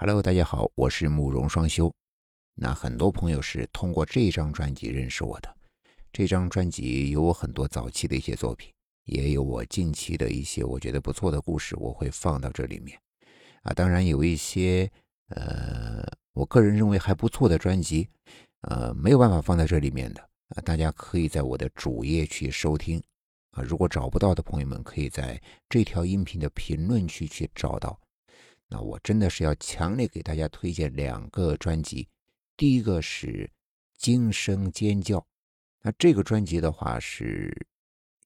Hello，大家好，我是慕容双修。那很多朋友是通过这张专辑认识我的。这张专辑有我很多早期的一些作品，也有我近期的一些我觉得不错的故事，我会放到这里面。啊，当然有一些呃，我个人认为还不错的专辑，呃，没有办法放在这里面的啊，大家可以在我的主页去收听啊。如果找不到的朋友们，可以在这条音频的评论区去找到。那我真的是要强烈给大家推荐两个专辑，第一个是《惊声尖叫》，那这个专辑的话是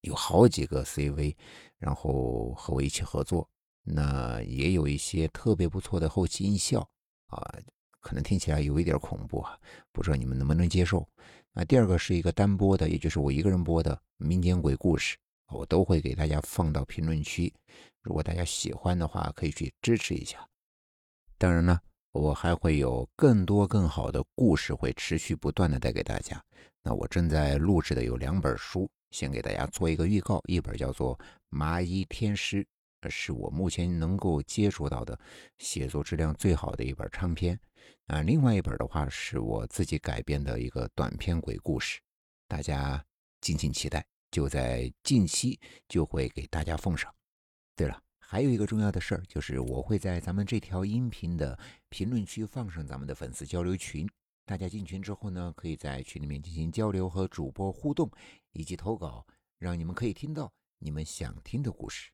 有好几个 CV，然后和我一起合作，那也有一些特别不错的后期音效啊，可能听起来有一点恐怖啊，不知道你们能不能接受。那第二个是一个单播的，也就是我一个人播的民间鬼故事。我都会给大家放到评论区，如果大家喜欢的话，可以去支持一下。当然呢，我还会有更多更好的故事会持续不断的带给大家。那我正在录制的有两本书，先给大家做一个预告，一本叫做《麻衣天师》，是我目前能够接触到的写作质量最好的一本长篇。啊，另外一本的话是我自己改编的一个短篇鬼故事，大家敬请期待。就在近期就会给大家奉上。对了，还有一个重要的事儿，就是我会在咱们这条音频的评论区放上咱们的粉丝交流群。大家进群之后呢，可以在群里面进行交流和主播互动，以及投稿，让你们可以听到你们想听的故事。